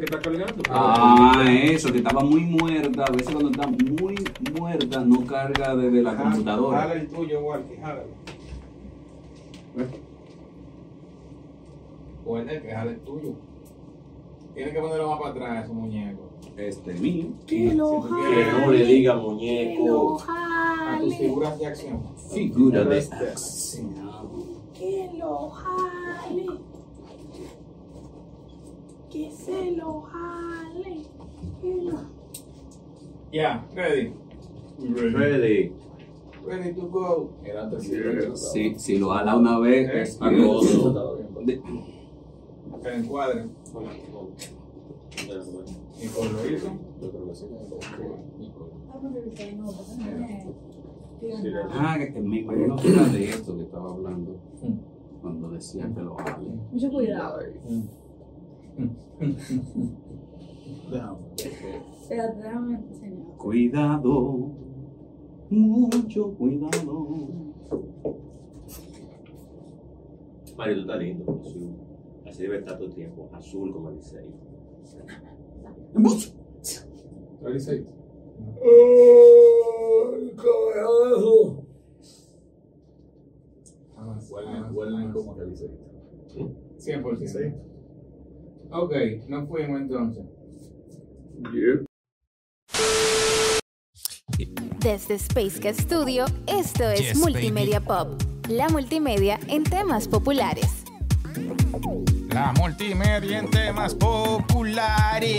Que está cargando. Ah, eso, que estaba muy muerta. A veces cuando está muy muerta no carga desde la Jala- computadora. Jala el tuyo, Walkie, jálalo. O el que jala el tuyo. Tienes que ponerlo más para atrás, esos muñecos. Este mío. Que lo Si no le diga Que lo muñeco. A tus jale. figuras de acción. Figura de acción. Que lo jale. Que se lo jale. Que lo- Ya, ready. Ready. Ready to go. Era tercero. Si, si lo jala una vez, es acoso. De- Que le encuadren. Nicole lo hizo. Ah, que me imagino que era de esto que estaba hablando. Cuando decía que lo jale. Mucho cuidado. Cuidado, mucho cuidado. Mario, tú estás lindo. Azul. Así debe estar tu tiempo. Azul como el 6. Ready, Huelen, huelen como que dice. 100%. Ok, nos fuimos entonces. Desde Space Studio, esto es Yes, Multimedia Pop, la multimedia en temas populares. La multimedia en temas populares.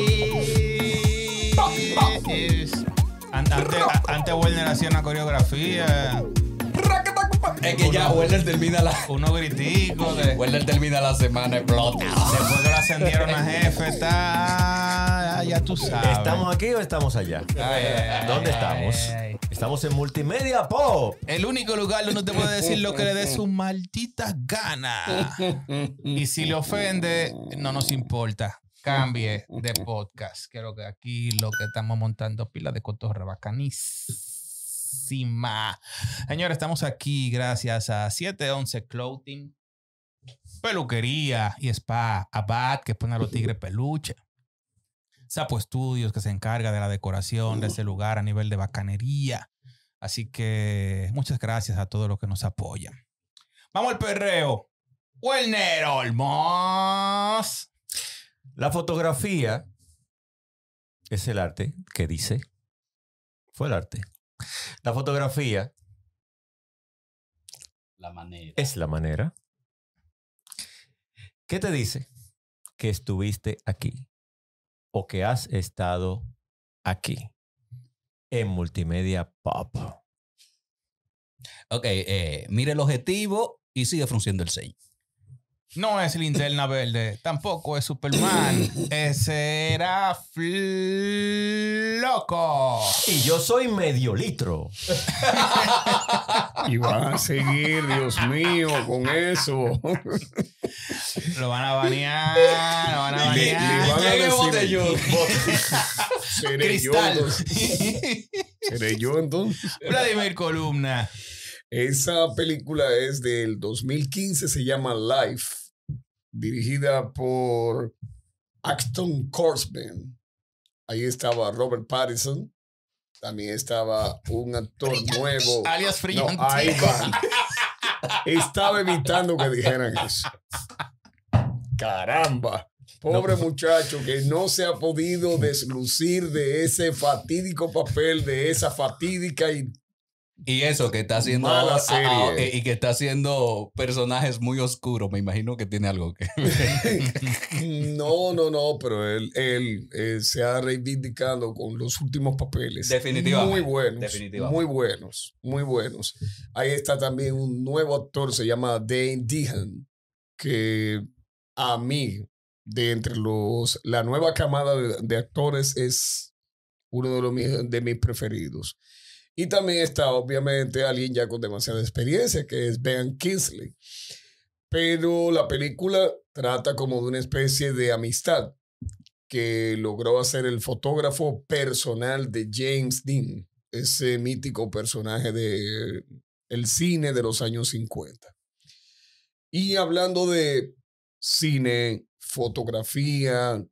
An- Antes, a- antes Werner hacía una coreografía, Es que ya Werner termina la. unos griticos. De, Werner termina la semana explota. después que lo ascendieron a jefe, está. Ya tú sabes. ¿Estamos aquí o estamos allá? Ay, ay, ay, ¿Dónde ay, estamos? Estamos en Multimedia Pop. El único lugar donde te puede decir lo que le dé su maldita gana. Y si le ofende, no nos importa. Cambie de podcast. Creo que aquí lo que estamos montando pila de cotorra bacanísima. Señores, estamos aquí gracias a 711 Clothing, peluquería y spa, Abad, que pone a los tigres peluche. Sapo Studios, que se encarga de la decoración de ese lugar a nivel de bacanería. Así que muchas gracias a todos los que nos apoyan. Vamos al perreo. Werner Olmos. La fotografía es el arte que dice. Fue el arte. La fotografía La manera. es la manera. ¿Qué te dice que estuviste aquí? O que has estado aquí. En Multimedia Pop. Ok, eh, mire el objetivo y sigue frunciendo el ceño. No es linterna verde, tampoco es Superman. Ese era Floco. Y yo soy medio litro. Y van a seguir, Dios mío, con eso. Lo van a banear, lo van a Le- le banear. van a decir- botellón. Seré yo, Cristal. entonces. Seré yo entonces. Vladimir Columna. Esa película es del 2015, se llama Life, dirigida por Acton Korsman. Ahí estaba Robert Pattinson. También estaba un actor nuevo. Alias No, Frillante. ahí va. Estaba evitando que dijeran eso. Caramba. Pobre muchacho que no se ha podido deslucir de ese fatídico papel, de esa fatídica y Y eso, que está haciendo. Mala serie. ah, eh, y que está haciendo personajes muy oscuros. Me imagino que tiene algo que. No, no, no, pero él, él eh, se ha reivindicado con los últimos papeles. Definitivamente, Muy buenos. definitivamente. Muy buenos, muy buenos. Ahí está también un nuevo actor, se llama Dane Dehan, que a mí, de entre los, la nueva camada de, de actores, es uno de, los, de mis preferidos. Y también está, obviamente, alguien ya con demasiada experiencia, que es Ben Kingsley. Pero la película trata como de una especie de amistad que logró hacer el fotógrafo personal de James Dean, ese mítico personaje de el cine de los años 50. Y hablando de cine, fotografía,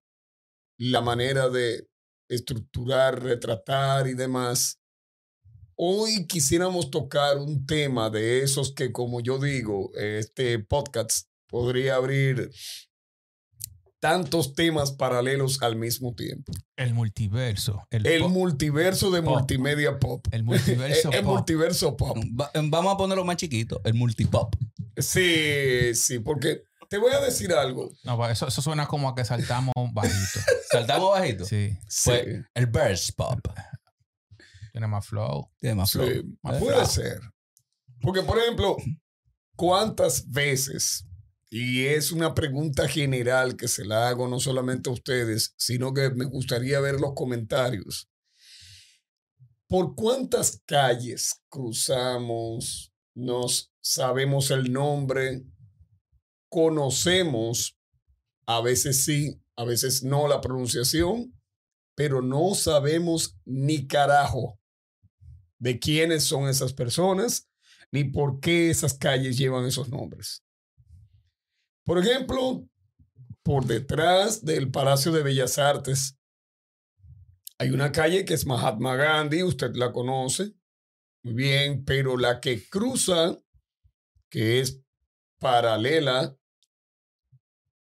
la manera de estructurar, retratar y demás. Hoy quisiéramos tocar un tema de esos que, como yo digo, este podcast podría abrir tantos temas paralelos al mismo tiempo. El multiverso. El, multiverso de Pop. multimedia pop. el multiverso. El, el pop. multiverso pop. Va- vamos a ponerlo más chiquito, el multipop. Sí, sí, porque te voy a decir algo. No, eso, eso suena como a que saltamos bajito. Saltamos bajito. Sí, Sí, Pues, el burst pop. Tiene más flow. Tiene más sí, flow. más puede flow. ser. Porque, por ejemplo, ¿cuántas veces? Y es una pregunta general que se la hago no solamente a ustedes, sino que me gustaría ver los comentarios. ¿Por cuántas calles cruzamos? Nos sabemos el nombre, conocemos, a veces sí, a veces no la pronunciación, pero no sabemos ni carajo de quiénes son esas personas ni por qué esas calles llevan esos nombres. Por ejemplo, por detrás del Palacio de Bellas Artes hay una calle que es Mahatma Gandhi, usted la conoce muy bien, pero la que cruza, que es paralela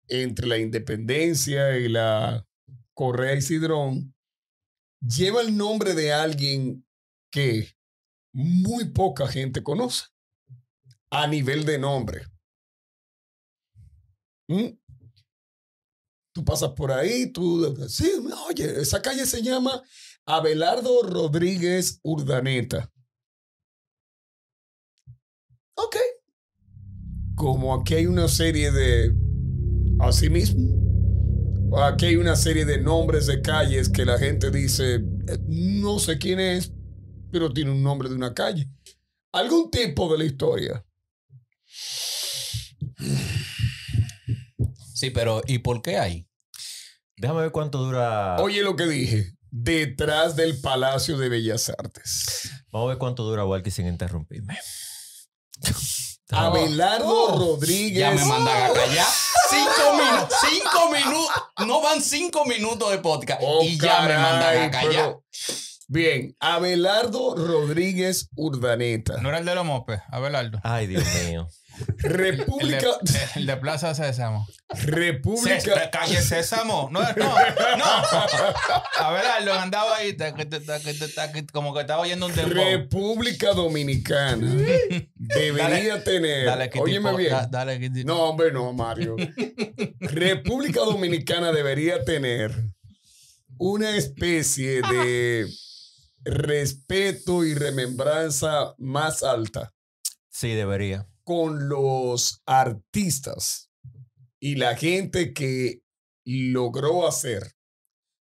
entre la Independencia y la Correa y lleva el nombre de alguien que muy poca gente conoce a nivel de nombre. ¿Mm? Tú pasas por ahí, tú, sí, oye, esa calle se llama Abelardo Rodríguez Urdaneta. Ok. Como aquí hay una serie de, así mismo, aquí hay una serie de nombres de calles que la gente dice, "Eh, no sé quién es, pero tiene un nombre de una calle. Algún tipo de la historia. Sí, pero ¿y por qué hay? Déjame ver cuánto dura. Oye lo que dije, detrás del Palacio de Bellas Artes. Vamos a ver cuánto dura Walkie sin interrumpirme. Abelardo Rodríguez. Ya me mandan a callar. Cinco minutos, cinco minutos. No van cinco minutos de podcast. Oh, y ya me mandan a callar. pero- Bien, Abelardo Rodríguez Urdaneta. No era el de los mopes, Abelardo. Ay, Dios mío. El de, República. el de Plaza Sésamo. República. Cés- calle Sésamo. No, no, no. Abelardo andaba ahí, como que estaba oyendo un dembow. República Dominicana debería tener. Dale, óyeme bien. da- dale, No, hombre, no, Mario. República Dominicana debería tener una especie de respeto y remembranza más alta Sí, debería. con los artistas y la gente que logró hacer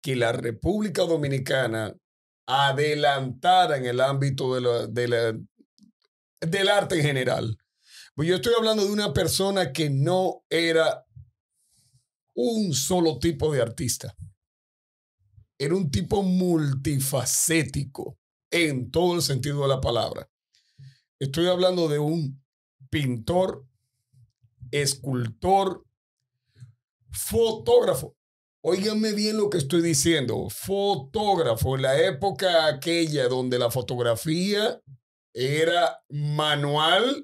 que la República Dominicana adelantara en el ámbito de la- de la- del arte en general. Pues yo estoy hablando de una persona que no era un solo tipo de artista. Era un tipo multifacético en todo el sentido de la palabra. Estoy hablando de un pintor, escultor, fotógrafo. Óiganme bien lo que estoy diciendo. Fotógrafo, en la época aquella donde la fotografía era manual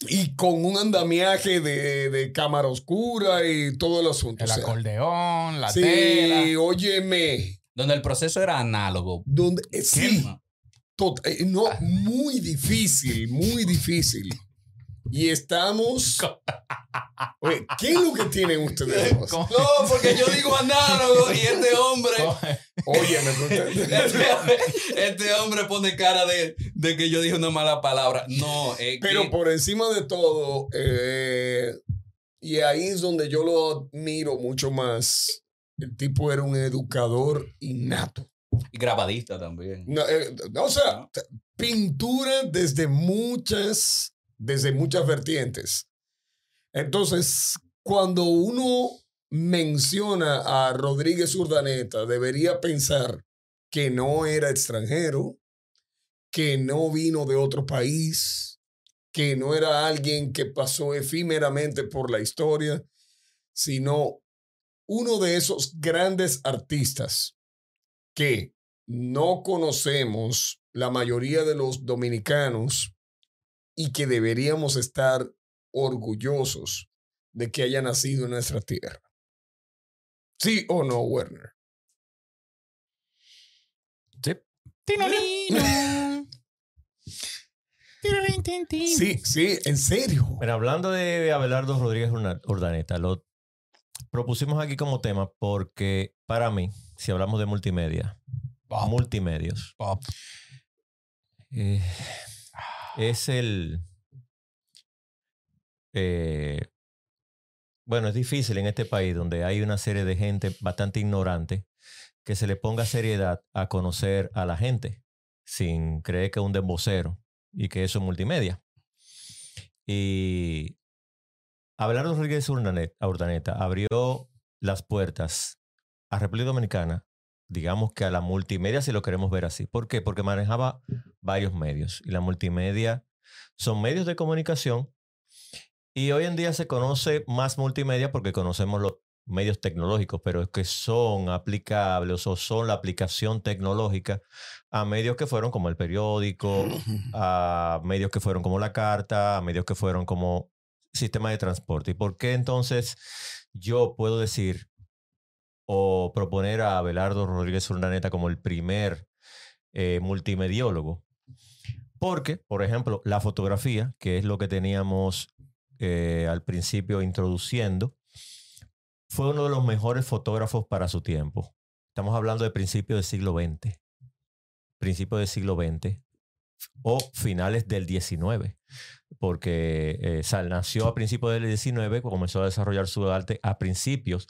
y con un andamiaje de, de cámara oscura y todo el asunto. El O sea, acordeón, la sí, tela. óyeme. Donde el proceso era análogo. Donde, eh, sí, eh, no, muy difícil, muy difícil. Y estamos. Oye, ¿qué es lo que tienen ustedes dos? No, porque yo digo análogo y este hombre. Pero usted- Este, este hombre pone cara de, de que yo dije una mala palabra. No, es pero que- por encima de todo, eh, y ahí es donde yo lo admiro mucho más. El tipo era un educador innato. y grabadista también. No, eh, o sea, pintura desde muchas, desde muchas vertientes. Entonces, cuando uno menciona a Rodríguez Urdaneta, debería pensar que no era extranjero, que no vino de otro país, que no era alguien que pasó efímeramente por la historia, sino uno de esos grandes artistas que no conocemos la mayoría de los dominicanos y que deberíamos estar orgullosos de que haya nacido en nuestra tierra. ¿Sí o no, Werner? Tiririntintín. Sí, sí, en serio. Pero hablando de Abelardo Rodríguez Urdaneta, lo propusimos aquí como tema porque para mí, si hablamos de multimedia, Pop, multimedios, pop. eh, es el... eh, bueno, es difícil en este país donde hay una serie de gente bastante ignorante que se le ponga seriedad a conocer a la gente sin creer que es un dembocero y que eso es multimedia. Y Abelardo Rodríguez Urdanet- Urdaneta abrió las puertas a República Dominicana, digamos que a la multimedia si lo queremos ver así. ¿Por qué? Porque manejaba varios medios y la multimedia son medios de comunicación y hoy en día se conoce más multimedia porque conocemos los medios tecnológicos, pero es que son aplicables o son la aplicación tecnológica a medios que fueron como el periódico, a medios que fueron como la carta, a medios que fueron como sistema de transporte. ¿Y por qué entonces yo puedo decir o proponer a Abelardo Rodríguez Urdaneta como el primer eh, multimediólogo? Porque, por ejemplo, la fotografía, que es lo que teníamos eh, al principio introduciendo, fue uno de los mejores fotógrafos para su tiempo. Estamos hablando de principios del siglo XX, principios del siglo XX o finales del XIX, porque eh, Sal nació a principios del XIX, comenzó a desarrollar su arte a principios,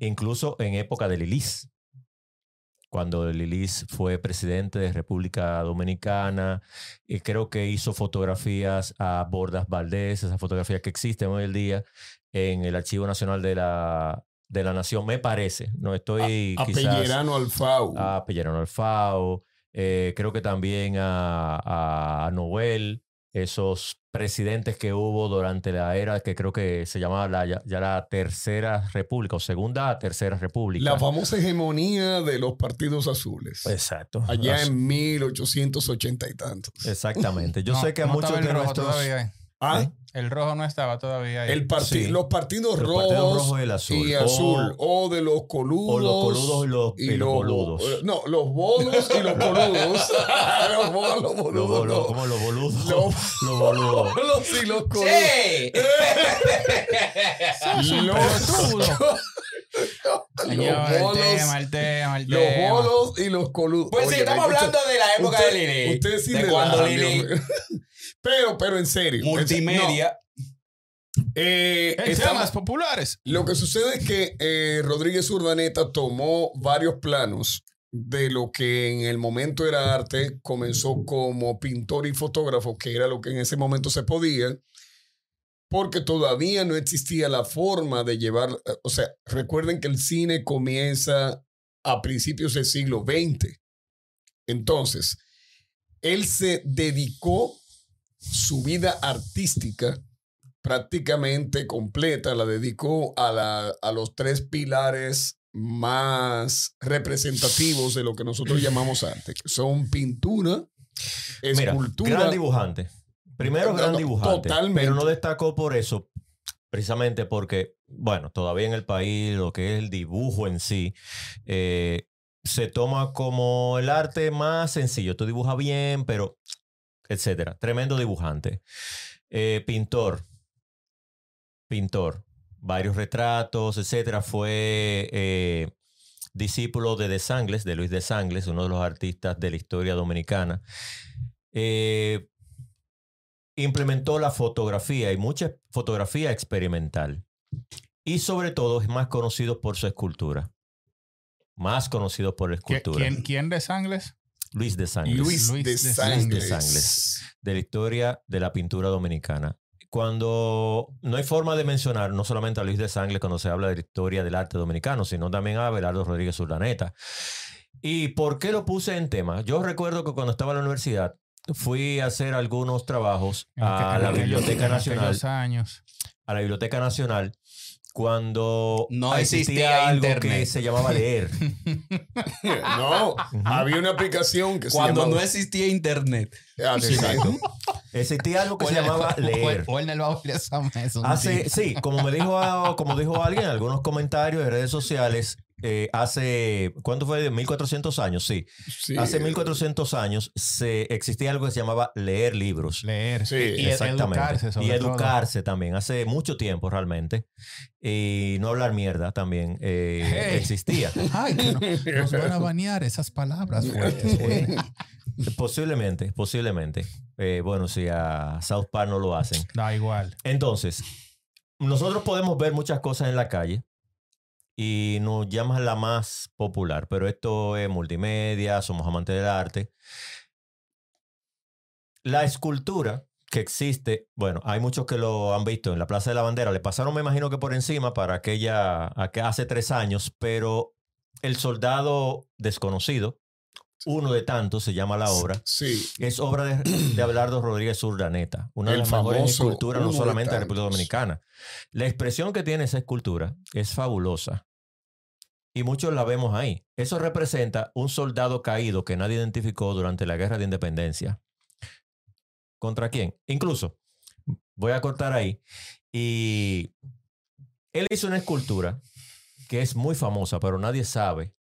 incluso en época de Lilis, cuando Lilis fue presidente de República Dominicana, y creo que hizo fotografías a Bordas Valdés, esas fotografías que existen hoy en día en el Archivo Nacional de la, de la Nación, me parece. No estoy A quizás Pellerano Alfau. a Pellerano Alfao, eh, creo que también a, a Noel, esos presidentes que hubo durante la era que creo que se llamaba la, ya, ya la Tercera República o Segunda Tercera República. La famosa hegemonía de los partidos azules. Exacto. allá As- en 1880 y tantos. Exactamente. Yo No, sé que no muchos de nuestros... todavía. Ah, ¿Eh? El rojo no estaba todavía ahí. el parti- Sí. los partidos El rojos Partido Rojo y el Azul. y O- azul. O, de los coludos. o los coludos y los- y los boludos. eh, No, los bolos y los coludos. los bolos, Los boludos. boludos, no. como los boludos. Los- Los boludos. bolos y los coludos. Un Los-. Señor, los bolos, los y los coludos. Pues sí, Oye, estamos usted- hablando de la época usted- de Lili. Usted sí de cuando Lili. Pero, pero en serio. Multimedia. No, eh, estamos- temas populares. Lo que sucede es que eh, Rodríguez Urdaneta tomó varios planos de lo que en el momento era arte, comenzó como pintor y fotógrafo, que era lo que en ese momento se podía, porque todavía no existía la forma de llevar, eh, o sea, recuerden que el cine comienza a principios del siglo XX. Entonces, él se dedicó su vida artística prácticamente completa, la dedicó a, la- a los tres pilares más representativos de lo que nosotros llamamos arte, que son pintura, Mira, escultura. gran dibujante. Primero, No, gran dibujante. totalmente. Pero no destacó por eso, precisamente porque, bueno, todavía en el país lo que es el dibujo en sí eh, se toma como el arte más sencillo. Tú dibujas bien, pero, etcétera. Tremendo dibujante. Eh, pintor. Pintor. Varios retratos, etcétera. Fue eh, discípulo de De Sangles, de Luis De Sangles, uno de los artistas de la historia dominicana. Eh, implementó la fotografía y mucha fotografía experimental. Y sobre todo es más conocido por su escultura. Más conocido por la ¿Qui- escultura. ¿Quién, quién de Sangles? Luis de Sangles. Luis, Luis de de Sangles. Luis de Sangles. De la historia de la pintura dominicana. Cuando no hay forma de mencionar no solamente a Luis de Sangles cuando se habla de la historia del arte dominicano, sino también a Abelardo Rodríguez Urdaneta. ¿Y por qué lo puse en tema? Yo recuerdo que cuando estaba en la universidad fui a hacer algunos trabajos a la Biblioteca Nacional años. a la Biblioteca Nacional cuando No existía, existía algo que internet. se llamaba leer. No, había una aplicación que Cuando se no llamaba... existía internet. Así Exacto. Existía algo que se llamaba leer. Hace, día. sí, como me dijo, a- como dijo alguien en algunos comentarios de redes sociales, eh, hace, ¿cuánto fue? ¿De 1400 años? Sí. Sí. Hace 1400 años se, existía algo que se llamaba leer libros. Leer. Sí, y educarse sobre y todo. educarse también. Hace mucho tiempo realmente. Y no hablar mierda también eh, Hey. existía. Ay, que no- nos van a banear esas palabras fuertes. Posiblemente, posiblemente. Eh, bueno, si a South Park no lo hacen. Da igual. Entonces, nosotros podemos ver muchas cosas en la calle y nos llama la más popular, pero esto es multimedia, somos amantes del arte. La escultura que existe, bueno, hay muchos que lo han visto en la Plaza de la Bandera, le pasaron, me imagino que por encima para aquella, aqu- hace tres años, pero el soldado desconocido, uno de tantos, se llama la obra. Sí. Es obra de, de Abelardo Rodríguez Urdaneta, una de las mejores esculturas no solamente de la República. Dominicana. La expresión que tiene esa escultura es fabulosa. Y muchos la vemos ahí. Eso representa un soldado caído que nadie identificó durante la Guerra de Independencia. ¿Contra quién? Incluso, voy a cortar ahí. Y él hizo una escultura que es muy famosa, pero nadie sabe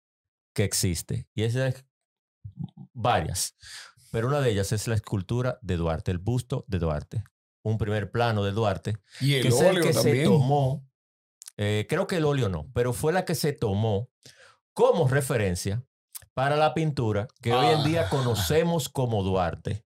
que existe. Y esa es varias. Pero una de ellas es la escultura de Duarte, el busto de Duarte. Un primer plano de Duarte, Y el que es el que se tomó, eh, creo que el óleo no, pero fue la que se tomó como referencia para la pintura que hoy en día Ah. conocemos como Duarte,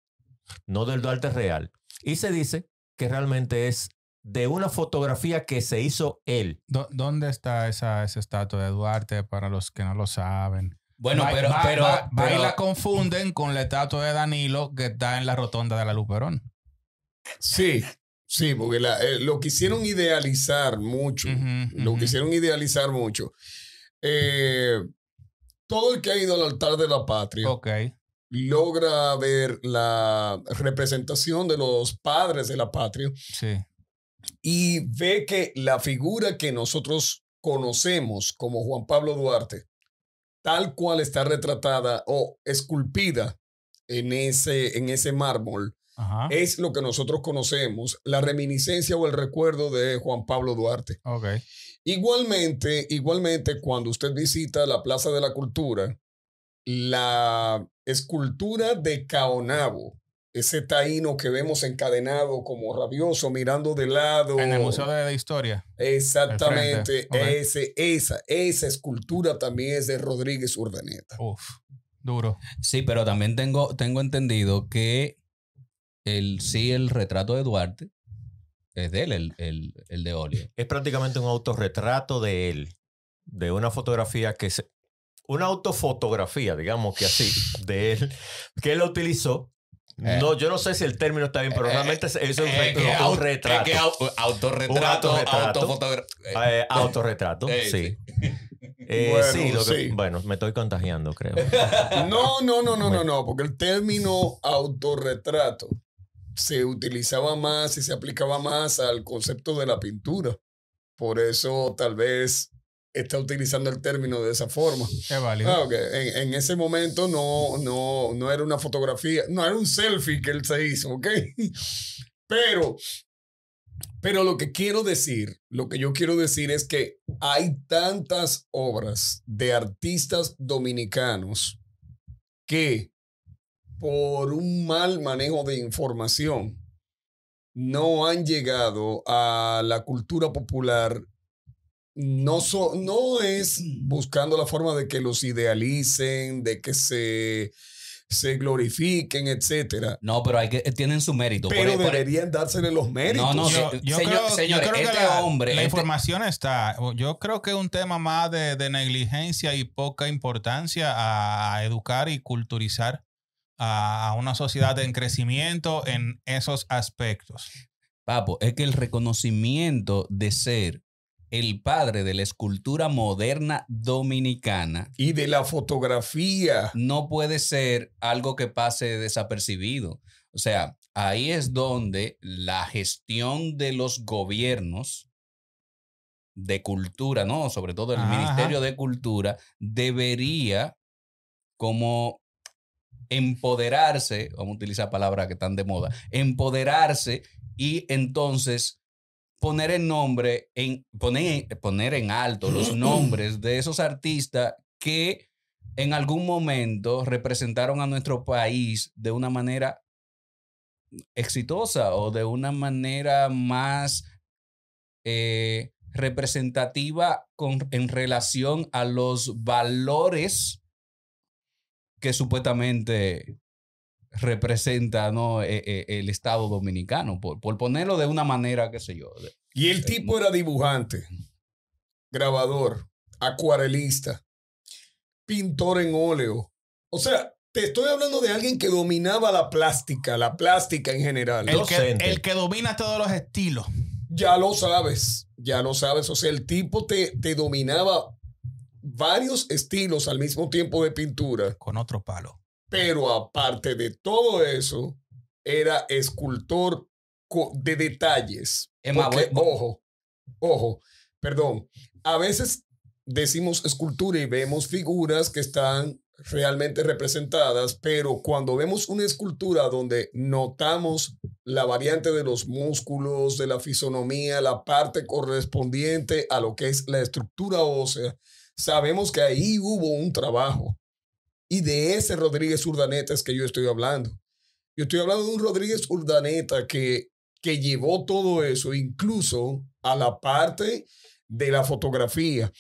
no del Duarte real. Y se dice que realmente es de una fotografía que se hizo él. ¿Dó- ¿Dónde está esa, esa estatua de Duarte para los que no lo saben? Bueno, Va- pero, va- pero, va- va y pero- la confunden con la estatua de Danilo que está en la rotonda de la Luperón. Sí, sí, porque la- eh, lo quisieron idealizar mucho. Lo quisieron idealizar mucho. Eh, todo el que ha ido al altar de la patria logra ver la representación de los padres de la patria Sí. y ve que la figura que nosotros conocemos como Juan Pablo Duarte, tal cual está retratada o esculpida en ese, en ese mármol, Ajá. es lo que nosotros conocemos, la reminiscencia o el recuerdo de Juan Pablo Duarte. Igualmente, igualmente, cuando usted visita la Plaza de la Cultura, la escultura de Caonabo, ese taíno que vemos encadenado como rabioso, mirando de lado. En el Museo de, Historia. Exactamente, ese, esa, esa escultura también es de Rodríguez Urdaneta. Uf. Duro. Sí, pero también tengo, tengo entendido que el, sí, el retrato de Duarte es de él, el, el, el de óleo. Es prácticamente un autorretrato de él, de una fotografía que se... Una autofotografía, digamos que así, de él, que él lo utilizó. Eh. No, yo no sé si el término está bien, pero Eh, realmente es es un, Es re- que un retrato. es que au- autorretrato, autorretrato. Eh, Eh, sí. Eh, Bueno, sí, lo que- sí. bueno, me estoy contagiando, creo. No, no, no, no, no, Bueno. no, porque el término autorretrato se utilizaba más y se aplicaba más al concepto de la pintura. Por eso tal vez está utilizando el término de esa forma. Es válido. Ah, ok. en, en ese momento no, no, no era una fotografía, no era un selfie que él se hizo, ¿ok? Pero, pero lo que quiero decir, lo que yo quiero decir es que hay tantas obras de artistas dominicanos que por un mal manejo de información no han llegado a la cultura popular no, so- no es buscando la forma de que los idealicen, de que se, se glorifiquen, etcétera. No, pero hay que, tienen su mérito. Por- Pero por- deberían dársele los méritos. No, no, Yo, yo señor- creo, yo que este la, hombre, la este- información está. Yo creo que es un tema más de, de negligencia y poca importancia a, a educar y culturizar a, a una sociedad en crecimiento en esos aspectos. Papo, es que el reconocimiento de ser el padre de la escultura moderna dominicana Y de la fotografía. no puede ser algo que pase desapercibido. O sea, ahí es donde la gestión de los gobiernos de cultura, ¿no? Sobre todo el Ajá, Ministerio de Cultura, debería como empoderarse, vamos a utilizar palabras que están de moda, empoderarse y entonces poner en nombre, en, poner, poner en alto los nombres de esos artistas que en algún momento representaron a nuestro país de una manera exitosa o de una manera más eh, representativa con, en relación a los valores que supuestamente representa ¿no? Eh, eh, el Estado dominicano, por, por ponerlo de una manera, qué sé yo. de- Y el tipo era dibujante, grabador, acuarelista, pintor en óleo. O sea, te estoy hablando de alguien que dominaba la plástica, la plástica en general. El que, el que domina todos los estilos. Ya lo sabes, ya lo sabes. O sea, el tipo te, te dominaba varios estilos al mismo tiempo de pintura. Con otro palo. Pero aparte de todo eso, era escultor de detalles. Porque, ojo, ojo, perdón. A veces decimos escultura y vemos figuras que están realmente representadas, pero cuando vemos una escultura donde notamos la variante de los músculos, de la fisonomía, la parte correspondiente a lo que es la estructura ósea, sabemos que ahí hubo un trabajo. Y de ese Rodríguez Urdaneta es que yo estoy hablando. Yo estoy hablando de un Rodríguez Urdaneta que, que llevó todo eso, incluso a la parte de la fotografía,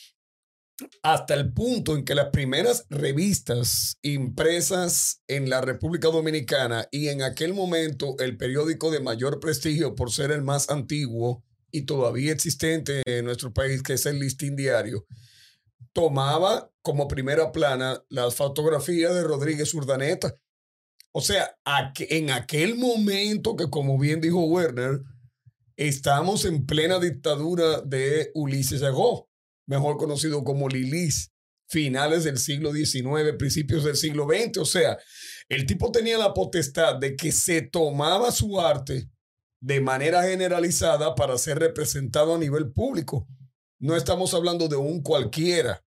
hasta el punto en que las primeras revistas impresas en la República Dominicana y en aquel momento el periódico de mayor prestigio por ser el más antiguo y todavía existente en nuestro país, que es el Listín Diario, tomaba como primera plana las fotografías de Rodríguez Urdaneta. O sea, en aquel momento que, como bien dijo Werner, estamos en plena dictadura de Ulises Agó, mejor conocido como Lilis, finales del siglo XIX, principios del siglo XX. O sea, el tipo tenía la potestad de que se tomaba su arte de manera generalizada para ser representado a nivel público. No estamos hablando de un cualquiera.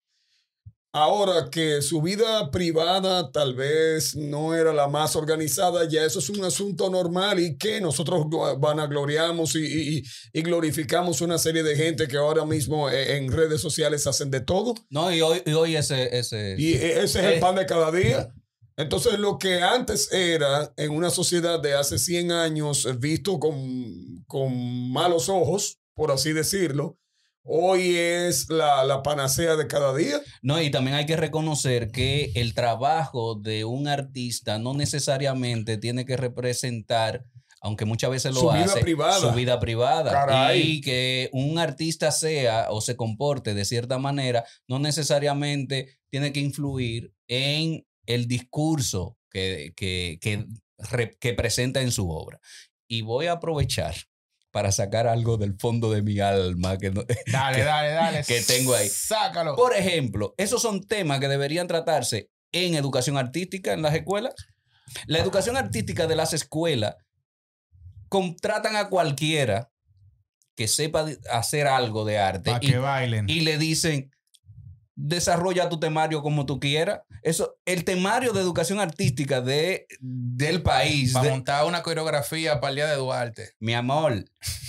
Ahora que su vida privada tal vez no era la más organizada, ya eso es un asunto normal y que nosotros glo- vanagloriamos y, y- y- glorificamos una serie de gente que ahora mismo eh, en redes sociales hacen de todo. No, y hoy, y hoy ese, ese Y e- ese es el pan de cada día. Entonces, lo que antes era en una sociedad de hace 100 años eh, visto con, con malos ojos, por así decirlo, hoy es la, la panacea de cada día. No, y también hay que reconocer que el trabajo de un artista no necesariamente tiene que representar, aunque muchas veces lo Su vida hace, privada. su vida privada. Caray. Y que un artista sea o se comporte de cierta manera, no necesariamente tiene que influir en el discurso que, que, que, que presenta en su obra. Y voy a aprovechar para sacar algo del fondo de mi alma que no- Dale, que- dale, dale. que tengo ahí. Sácalo. por ejemplo, esos son temas que deberían tratarse en educación artística en las escuelas. La educación artística de las escuelas contratan a cualquiera que sepa hacer algo de arte Para que bailen. y le dicen desarrolla tu temario como tú quieras. Eso, el temario de educación artística de, del país, Para de- montar una coreografía para el día de Duarte. mi amor,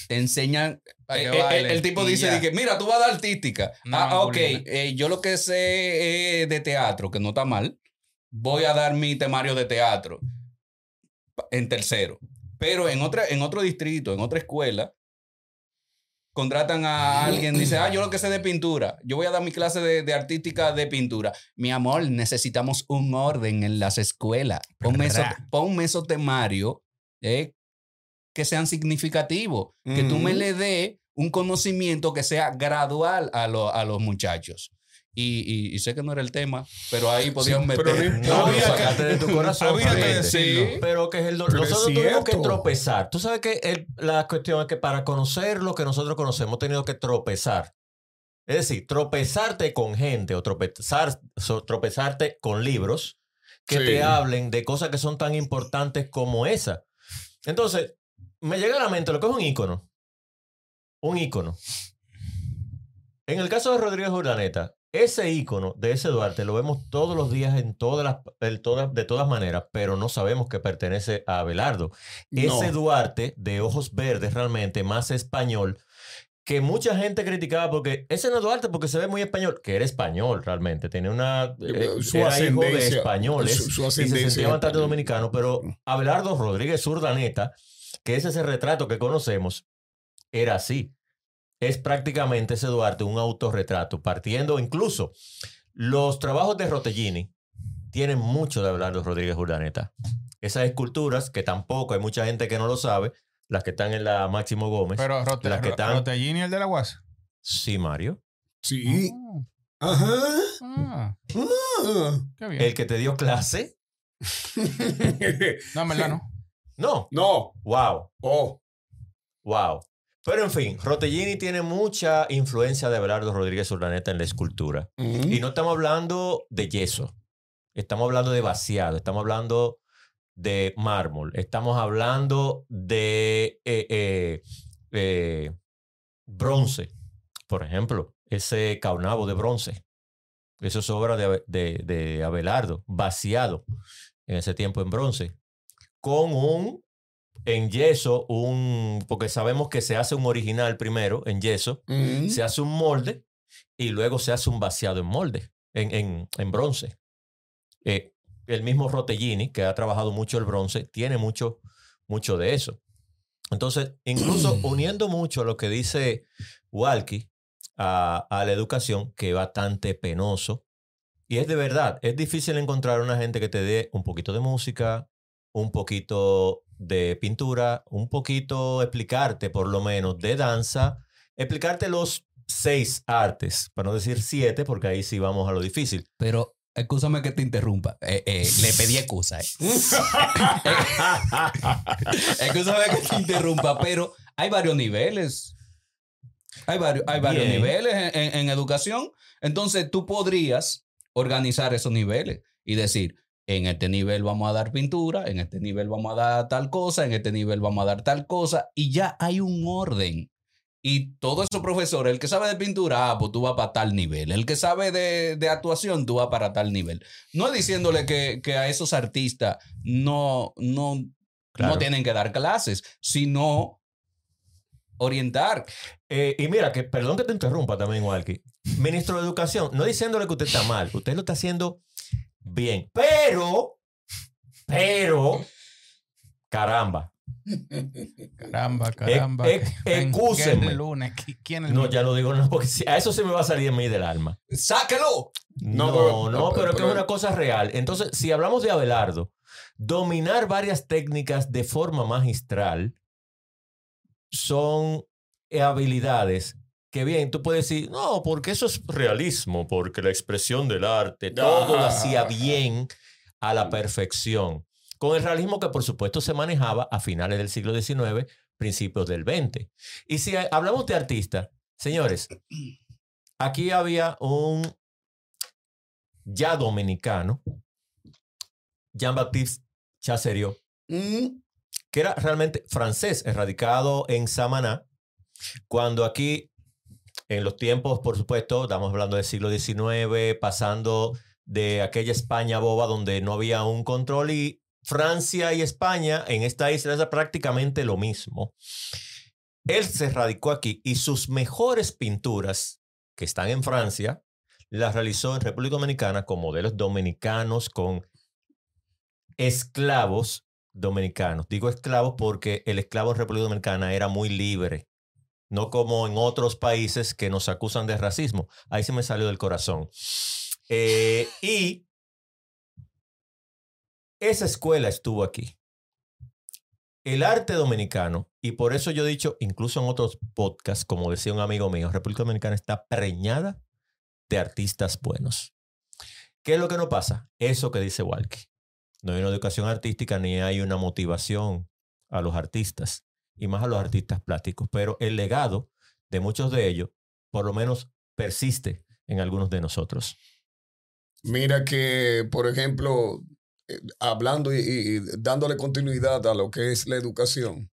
te enseñan. Eh, eh, el, tipo dice que, mira, tú vas a dar artística. No, ah, ok, eh, yo lo que sé de teatro, que no está mal. Voy a dar mi temario de teatro en tercero. Pero en, otra, en otro distrito, en otra escuela, contratan a alguien, dice, ah, yo lo que sé de pintura, yo voy a dar mi clase de, de artística de pintura. Mi amor, necesitamos un orden en las escuelas. Ponme, eso, ponme esos temarios eh, que sean significativos, que tú me le dé un conocimiento que sea gradual a, lo- a los muchachos. Y, y- y sé que no era el tema, pero ahí podían pero meter. no No, lo Había que- sacaste de tu corazón. había que decirlo. Sí. Pero que es el do- Pero es nosotros tuvimos que tropezar. Tú sabes que el- la cuestión es que para conocer lo que nosotros conocemos, hemos tenido que tropezar. Es decir, tropezarte con gente o tropezar, so- tropezarte con libros que Sí. te hablen de cosas que son tan importantes como esa. Entonces, me llega a la mente lo que es un ícono. Un ícono. En el caso de Rodríguez Urdaneta, ese ícono de ese Duarte lo vemos todos los días en todas las, en todas, de todas maneras, pero no sabemos que pertenece a Abelardo. Ese No. Duarte de ojos verdes realmente más español que mucha gente criticaba porque ese no es Duarte porque se ve muy español, que era español realmente, tenía una eh, Su era hijo de españoles su- su y se sentía bastante dominicano, pero Abelardo Rodríguez Urdaneta, que es ese retrato que conocemos, era así. Es prácticamente ese Duarte un autorretrato, partiendo incluso los trabajos de Rotellini tienen mucho de Abelardo Rodríguez Urdaneta. Esas esculturas, que tampoco hay mucha gente que no lo sabe, las que están en la Máximo Gómez. Pero Rote, las que están- Rotellini, el de la guasa. Sí, Mario. Sí. Ajá. Ah, Ah. qué bien. El que te dio clase. No, en verdad no. No. no. Wow. Oh. Wow. Pero en fin, Rotellini tiene mucha influencia de Abelardo Rodríguez Urdaneta en la escultura. Y no estamos hablando de yeso. Estamos hablando de vaciado. Estamos hablando de mármol. Estamos hablando de eh, eh, eh, bronce. Por ejemplo, ese caunabo de bronce. Eso es obra de- de Abelardo, vaciado en ese tiempo en bronce. Con un en yeso, un porque sabemos que se hace un original primero en yeso, Mm. se hace un molde y luego se hace un vaciado en molde, en, en, en bronce. Eh, el mismo Rotellini, que ha trabajado mucho el bronce, tiene mucho, mucho de eso. Entonces, incluso uniendo mucho lo que dice Walkie a, a la educación, que es bastante penoso, y es de verdad, es difícil encontrar una gente que te dé un poquito de música, un poquito de pintura, un poquito explicarte por lo menos de danza, explicarte los seis artes, para no decir siete, porque ahí sí vamos a lo difícil. Pero, escúchame que te interrumpa. Eh, eh, le pedí excusa. eh. Escúchame que te interrumpa, pero hay varios niveles. Hay varios, hay varios Bien. niveles en, en- en educación. Entonces, tú podrías organizar esos niveles y decir, en este nivel vamos a dar pintura, en este nivel vamos a dar tal cosa, en este nivel vamos a dar tal cosa, y ya hay un orden. Y todos esos profesores, el que sabe de pintura, ah, pues tú vas para tal nivel. El que sabe de, de actuación, tú vas para tal nivel. No es diciéndole que, que a esos artistas no, no, Claro. no tienen que dar clases, sino orientar. Eh, y mira, que perdón que te interrumpa también, Walkie. Ministro de Educación, no diciéndole que usted está mal, usted lo está haciendo bien, pero, pero, caramba, Caramba, caramba. eh, que- excúseme. que el lunes. ¿qui- ¿Quién no, ya lo digo, no, porque si- a eso se me va a salir a mí del alma. ¡Sáquelo! No, No, no, pero- pero, es que pero- es una cosa real. Entonces, si hablamos de Abelardo, dominar varias técnicas de forma magistral son habilidades que bien, tú puedes decir, no, porque eso es realismo, porque la expresión del arte, todo lo hacía Ah. bien a la perfección. Con el realismo que por supuesto se manejaba a finales del siglo XIX, principios del XX. Y si hablamos de artistas, señores, aquí había un ya dominicano, Jean-Baptiste Chasseriot, Mm. que era realmente francés, erradicado en Samaná, cuando aquí, en los tiempos, por supuesto, estamos hablando del siglo XIX, pasando de aquella España boba donde no había un control y Francia y España en esta isla es prácticamente lo mismo. Él se radicó aquí y sus mejores pinturas, que están en Francia, las realizó en República Dominicana con modelos dominicanos, con esclavos dominicanos. Digo esclavos porque el esclavo en República Dominicana era muy libre, no como en otros países que nos acusan de racismo. Ahí se me salió del corazón. Eh, y esa escuela estuvo aquí. El arte dominicano, y por eso yo he dicho, incluso en otros podcasts, como decía un amigo mío, República Dominicana está preñada de artistas buenos. ¿Qué es lo que no pasa? Eso que dice Walkie. No hay una educación artística ni hay una motivación a los artistas, y más a los artistas plásticos, pero el legado de muchos de ellos, por lo menos, persiste en algunos de nosotros. Mira que, por ejemplo, eh, hablando y, dándole continuidad a lo que es la educación,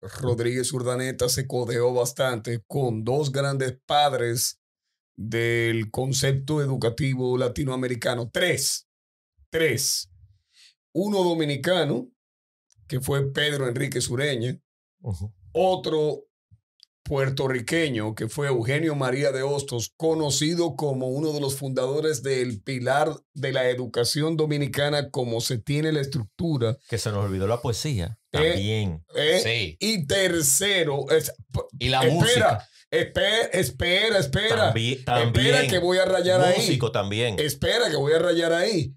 Rodríguez Urdaneta se codeó bastante con dos grandes padres del concepto educativo latinoamericano. Tres. Tres. Uno dominicano, que fue Pedro Enrique Sureña. Otro puertorriqueño, que fue Eugenio María de Hostos, conocido como uno de los fundadores del pilar de la educación dominicana, como se tiene la estructura. Que se nos olvidó la poesía. Eh, También. ¿eh? Sí. Y tercero, es- Y la espera, música. espera, espera, espera. También. también. Espera que voy a rayar ahí. Músico también. Espera que voy a rayar ahí.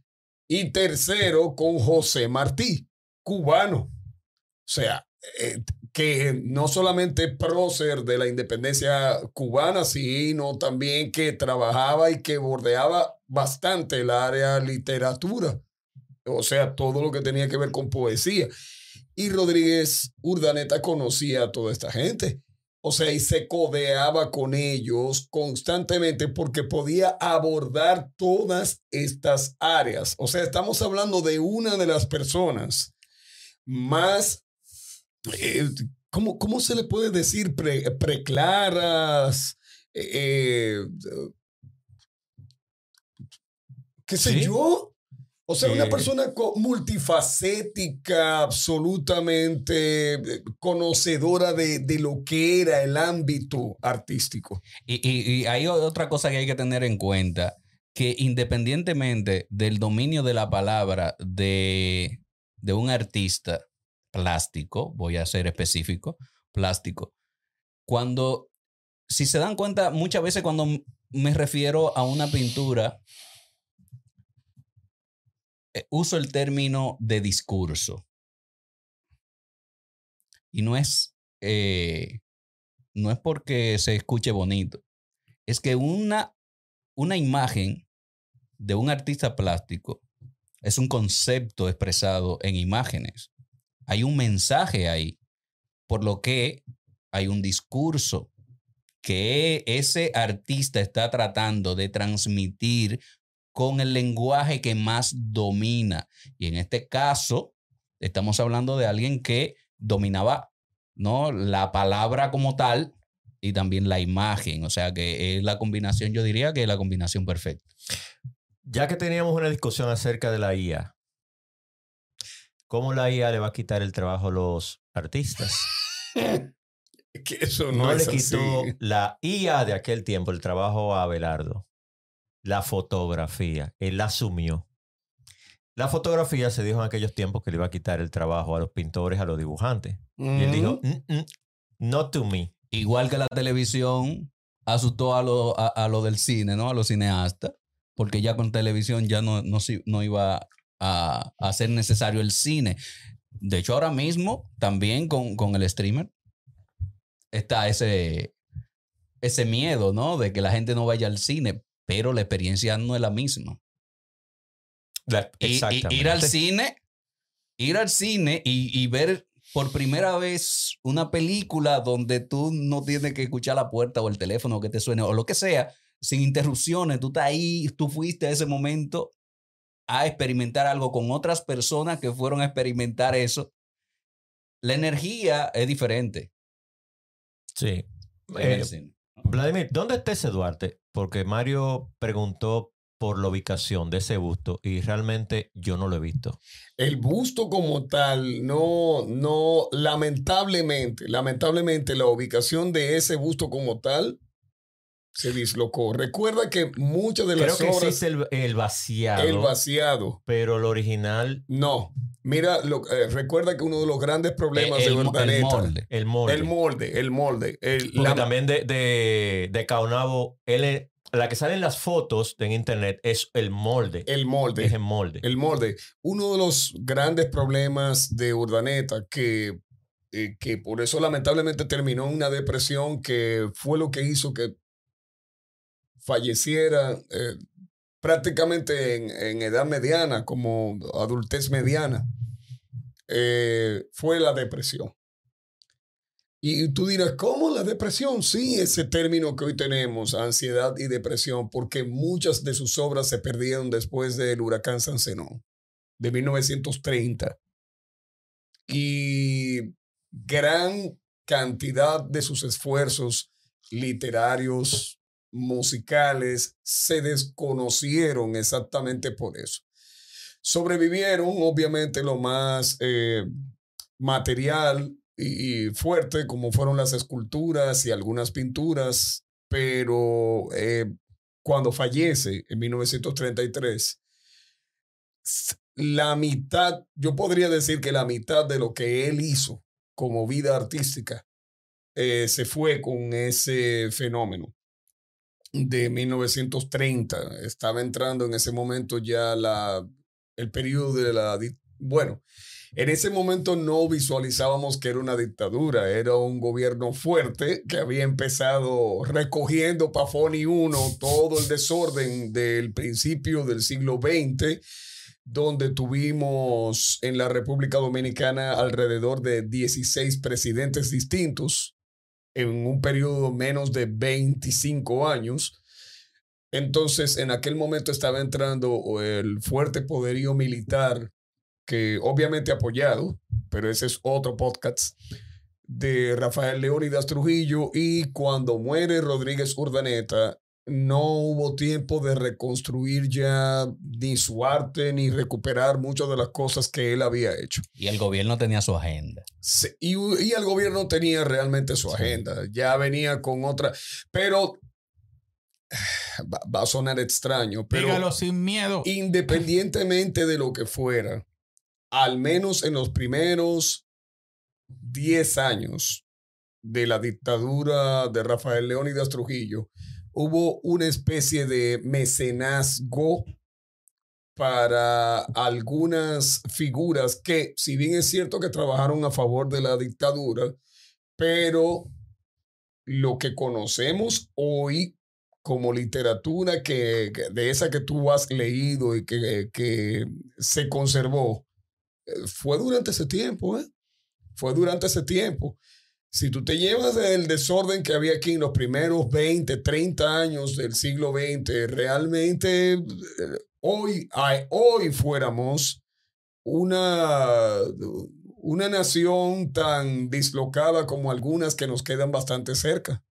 Y tercero con José Martí, cubano. O sea, eh, que no solamente prócer de la independencia cubana, sino también que trabajaba y que bordeaba bastante el área literatura. O sea, todo lo que tenía que ver con poesía. Y Rodríguez Urdaneta conocía a toda esta gente. O sea, y se codeaba con ellos constantemente porque podía abordar todas estas áreas. O sea, estamos hablando de una de las personas más, eh, ¿cómo, cómo se le puede decir? Pre- preclaras, eh, eh, qué sé Sí. yo. O sea, una persona multifacética, absolutamente conocedora de, de lo que era el ámbito artístico. Y, y- y hay otra cosa que hay que tener en cuenta, que independientemente del dominio de la palabra de, de un artista plástico, voy a ser específico, plástico, cuando, si se dan cuenta, muchas veces cuando me refiero a una pintura, eh, uso el término de discurso. Y no es, eh, no es porque se escuche bonito. Es que una, una imagen de un artista plástico es un concepto expresado en imágenes. Hay un mensaje ahí, por lo que hay un discurso que ese artista está tratando de transmitir con el lenguaje que más domina. Y en este caso, estamos hablando de alguien que dominaba ¿no? la palabra como tal y también la imagen. O sea que es la combinación, yo diría que es la combinación perfecta. Ya que teníamos una discusión acerca de la IA, ¿cómo la IA le va a quitar el trabajo a los artistas? Que eso no, No, le es quitó así. la IA de aquel tiempo el trabajo a Abelardo. La fotografía, él la asumió. La fotografía se dijo en aquellos tiempos que le iba a quitar el trabajo a los pintores, a los dibujantes. Y él dijo, "Mm, mm, not to me. Igual que la televisión asustó a lo, a, a lo del cine, ¿no? A los cineastas, porque ya con televisión ya no, no, se- no iba a, a ser necesario el cine. De hecho, ahora mismo, también con, con el streamer, está ese, ese miedo, ¿no? De que la gente no vaya al cine, pero la experiencia no es la misma. La- Y- y ir al cine, ir al cine y, y ver por primera vez una película donde tú no tienes que escuchar la puerta o el teléfono que te suene o lo que sea, sin interrupciones, tú estás ahí, tú fuiste a ese momento a experimentar algo con otras personas que fueron a experimentar eso. La energía es diferente. Sí. Eh. Vladimir, ¿dónde está ese Duarte? Porque Mario preguntó por la ubicación de ese busto y realmente yo no lo he visto. El busto como tal, no, no, lamentablemente, lamentablemente la ubicación de ese busto como tal se dislocó. Recuerda que muchas de Creo las que obras, existe el, el vaciado, el vaciado, pero el original, no. Mira, lo- eh, recuerda que uno de los grandes problemas el, de Urdaneta, molde. el molde. el molde, el molde, el- Porque la- también de, de, de Caonabo, él, la que sale en las fotos en internet es el molde. el molde. es el molde. El molde. Uno de los grandes problemas de Urdaneta, que, eh, que por eso lamentablemente terminó en una depresión, que fue lo que hizo que falleciera eh, prácticamente en, en edad mediana, como adultez mediana, eh, fue la depresión. Y tú dirás, ¿cómo la depresión? Sí, ese término que hoy tenemos, ansiedad y depresión, porque muchas de sus obras se perdieron después del huracán San Zenón de 1930. Y gran cantidad de sus esfuerzos literarios, musicales se desconocieron exactamente por eso. Sobrevivieron, obviamente, lo más eh, material y, fuerte, como fueron las esculturas y algunas pinturas, pero eh, cuando fallece en 1933, s- la mitad, yo podría decir que la mitad de lo que él hizo como vida artística eh, se fue con ese fenómeno de 1930. Estaba entrando en ese momento ya la, el periodo de la... Bueno, en ese momento no visualizábamos que era una dictadura, era un gobierno fuerte que había empezado recogiendo para Foni 1 todo el desorden del principio del siglo XX, donde tuvimos en la República Dominicana alrededor de 16 presidentes distintos en un periodo menos de 25 años. Entonces, en aquel momento estaba entrando el fuerte poderío militar que obviamente apoyado, pero ese es otro podcast, de Rafael Leónidas Trujillo y cuando muere Rodríguez Urdaneta, no hubo tiempo de reconstruir ya ni su arte ni recuperar muchas de las cosas que él había hecho. Y el gobierno tenía su agenda. Sí, y, y el gobierno tenía realmente su agenda, ya venía con otra, pero va, va a sonar extraño, pero Dígalo sin miedo. independientemente de lo que fuera, al menos en los primeros 10 años de la dictadura de Rafael Leónidas Trujillo, hubo una especie de mecenazgo para algunas figuras que, si bien es cierto que trabajaron a favor de la dictadura, pero lo que conocemos hoy como literatura que, de esa que tú has leído y que, que se conservó, eh, fue durante ese tiempo, ¿eh? Fue durante ese tiempo. Si tú te llevas el desorden que había aquí en los primeros 20, 30 años del siglo XX, realmente eh, hoy, hoy fuéramos una, una nación tan dislocada como algunas que nos quedan bastante cerca.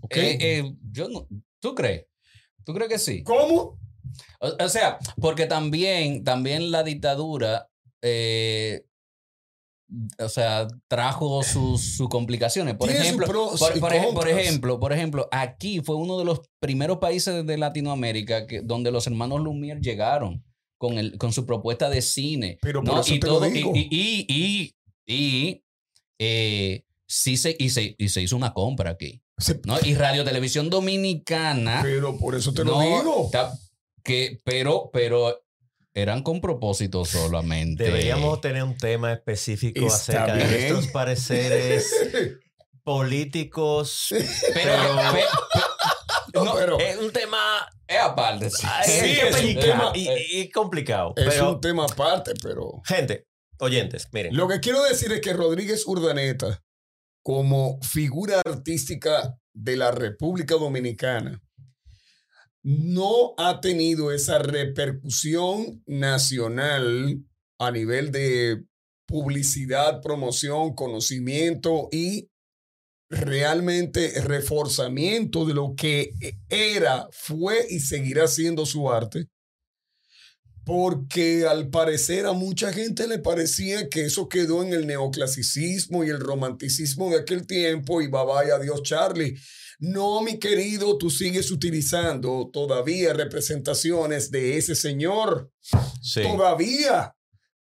¿Ok? Eh, eh, yo no, ¿Tú crees? ¿Tú crees que sí? ¿Cómo? O, o sea, porque también, también la dictadura, eh, o sea, trajo sus, sus complicaciones. Por ejemplo, por, por ej- por contras. ejemplo, por ejemplo, aquí fue uno de los primeros países de Latinoamérica que, donde los hermanos Lumière llegaron con, el, con su propuesta de cine. Pero ¿no? por eso y te lo todo, digo. y, y, y, y, eh, sí se, y, se, y se hizo una compra aquí. Se- ¿no? Y Radio Televisión Dominicana. Pero por eso te lo no, digo. ta- que, pero, pero eran con propósito solamente. Deberíamos tener un tema específico Está acerca de nuestros pareceres políticos. Pero, Pero- no, es un tema es aparte. sí. es es un complicado tema- y, y complicado. Es pero, un tema aparte, pero... gente, oyentes, miren. Lo que quiero decir es que Rodríguez Urdaneta, como figura artística de la República Dominicana, no ha tenido esa repercusión nacional a nivel de publicidad, promoción, conocimiento y realmente reforzamiento de lo que era, fue y seguirá siendo su arte. Porque al parecer a mucha gente le parecía que eso quedó en el neoclasicismo y el romanticismo de aquel tiempo y bye bye, adiós Charlie. No, mi querido, tú sigues utilizando todavía representaciones de ese señor. Sí. Todavía.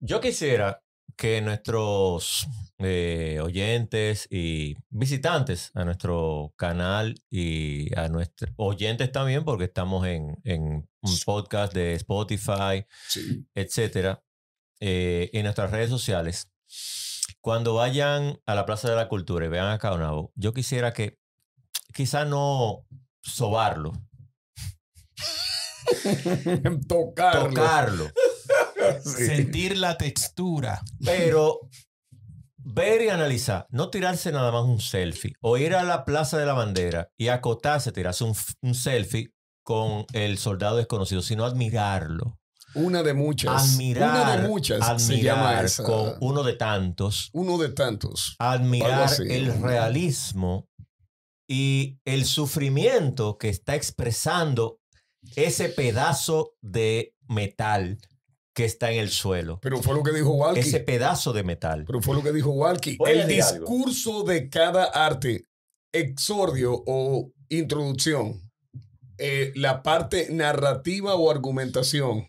Yo quisiera que nuestros eh, oyentes y visitantes a nuestro canal y a nuestros oyentes también, porque estamos en, en un podcast de Spotify, Sí. etcétera, eh, en nuestras redes sociales, cuando vayan a la Plaza de la Cultura y vean a Caonabo, yo quisiera que quizá no sobarlo, Tocarlo. tocarlo, Sí. Sentir la textura. pero ver y analizar, no tirarse nada más un selfie, o ir a la Plaza de la Bandera y acotarse, tirarse un, selfie con el soldado desconocido, sino admirarlo. Una de muchas. Admirar, Una de muchas se llama admirar esa. con uno de tantos, Uno de tantos. Admirar el realismo y el sufrimiento que está expresando ese pedazo de metal que está en el suelo. Pero fue lo que dijo Walkie. Ese pedazo de metal. Pero fue lo que dijo Walkie. El algo. discurso de cada arte, exordio o introducción, eh, la parte narrativa o argumentación,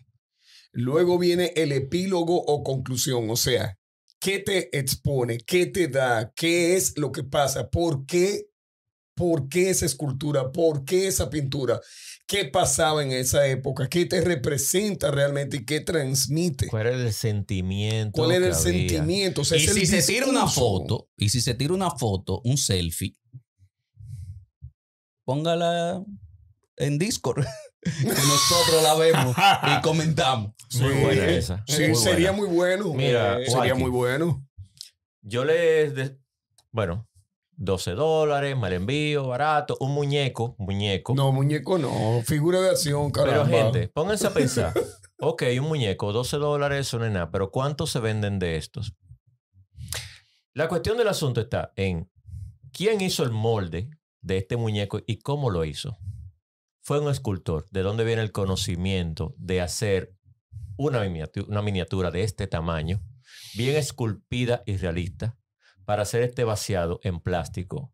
luego viene el epílogo o conclusión, o sea, ¿qué te expone? ¿Qué te da? ¿Qué es lo que pasa? ¿Por qué? ¿Por qué esa escultura? ¿Por qué esa pintura? ¿Qué pasaba en esa época? ¿Qué te representa realmente y qué transmite? ¿Cuál era el sentimiento? ¿Cuál era el había? sentimiento? O sea, y si se tira una foto, y si se tira una foto, un selfie, póngala en Discord. que nosotros la vemos y comentamos. Muy buena esa. Sí, muy sería buena. muy bueno. Mira, Eh, sería muy bueno. Yo le. de- bueno, 12 dólares, mal envío, barato. Un muñeco, muñeco. No, muñeco no. Figura de acción, Pero caramba. gente, pónganse a pensar. ok, un muñeco, 12 dólares, eso no es nada. Pero ¿cuántos se venden de estos? La cuestión del asunto está en quién hizo el molde de este muñeco y cómo lo hizo. Fue un escultor. ¿De dónde viene el conocimiento de hacer una miniatura, una miniatura de este tamaño, bien esculpida y realista, para hacer este vaciado en plástico?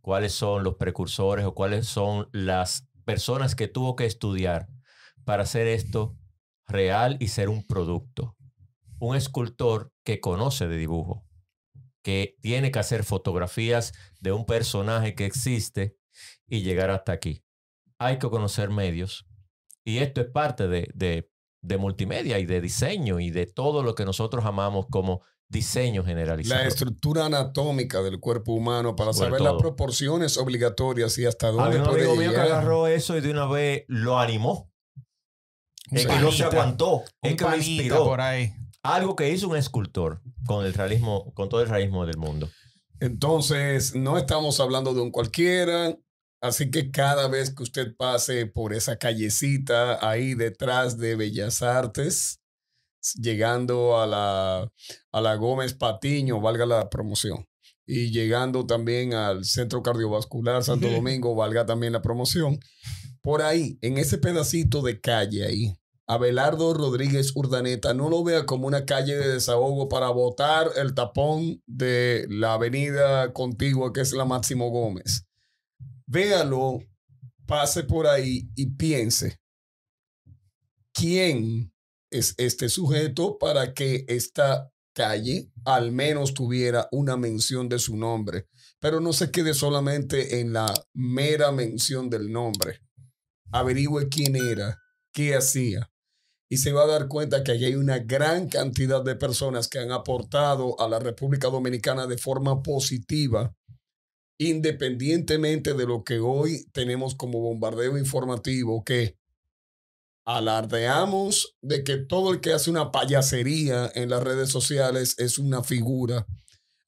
¿Cuáles son los precursores o cuáles son las personas que tuvo que estudiar para hacer esto real y ser un producto? Un escultor que conoce de dibujo, que tiene que hacer fotografías de un personaje que existe y llegar hasta aquí. Hay que conocer medios y esto es parte de, de- de multimedia y de diseño y de todo lo que nosotros amamos como diseño generalizado. La estructura anatómica del cuerpo humano para Sobre saber las todo. proporciones obligatorias y hasta dónde puede amigo mío que llegar. agarró eso y de una vez lo animó. Un Es que no se aguantó. Es que lo inspiró. por ahí. Algo que hizo un escultor con el realismo, con todo el realismo del mundo. Entonces, no estamos hablando de un cualquiera. Así que cada vez que usted pase por esa callecita ahí detrás de Bellas Artes, llegando a la, a la Gómez Patiño, valga la promoción, y llegando también al Centro Cardiovascular Santo Domingo, valga también la promoción, por ahí, en ese pedacito de calle ahí, Abelardo Rodríguez Urdaneta no lo vea como una calle de desahogo para botar el tapón de la avenida contigua que es la Máximo Gómez. Véalo, pase por ahí y piense, ¿quién es este sujeto para que esta calle al menos tuviera una mención de su nombre? Pero no se quede solamente en la mera mención del nombre. Averigüe quién era, qué hacía, y se va a dar cuenta que hay una gran cantidad de personas que han aportado a la República Dominicana de forma positiva, independientemente de lo que hoy tenemos como bombardeo informativo, que alardeamos de que todo el que hace una payasería en las redes sociales es una figura.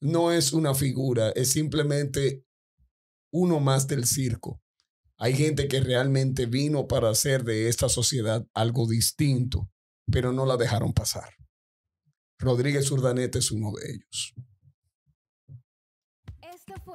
No es una figura, es simplemente uno más del circo. Hay gente que realmente vino para hacer de esta sociedad algo distinto, pero no la dejaron pasar. Rodríguez Urdaneta es uno de ellos.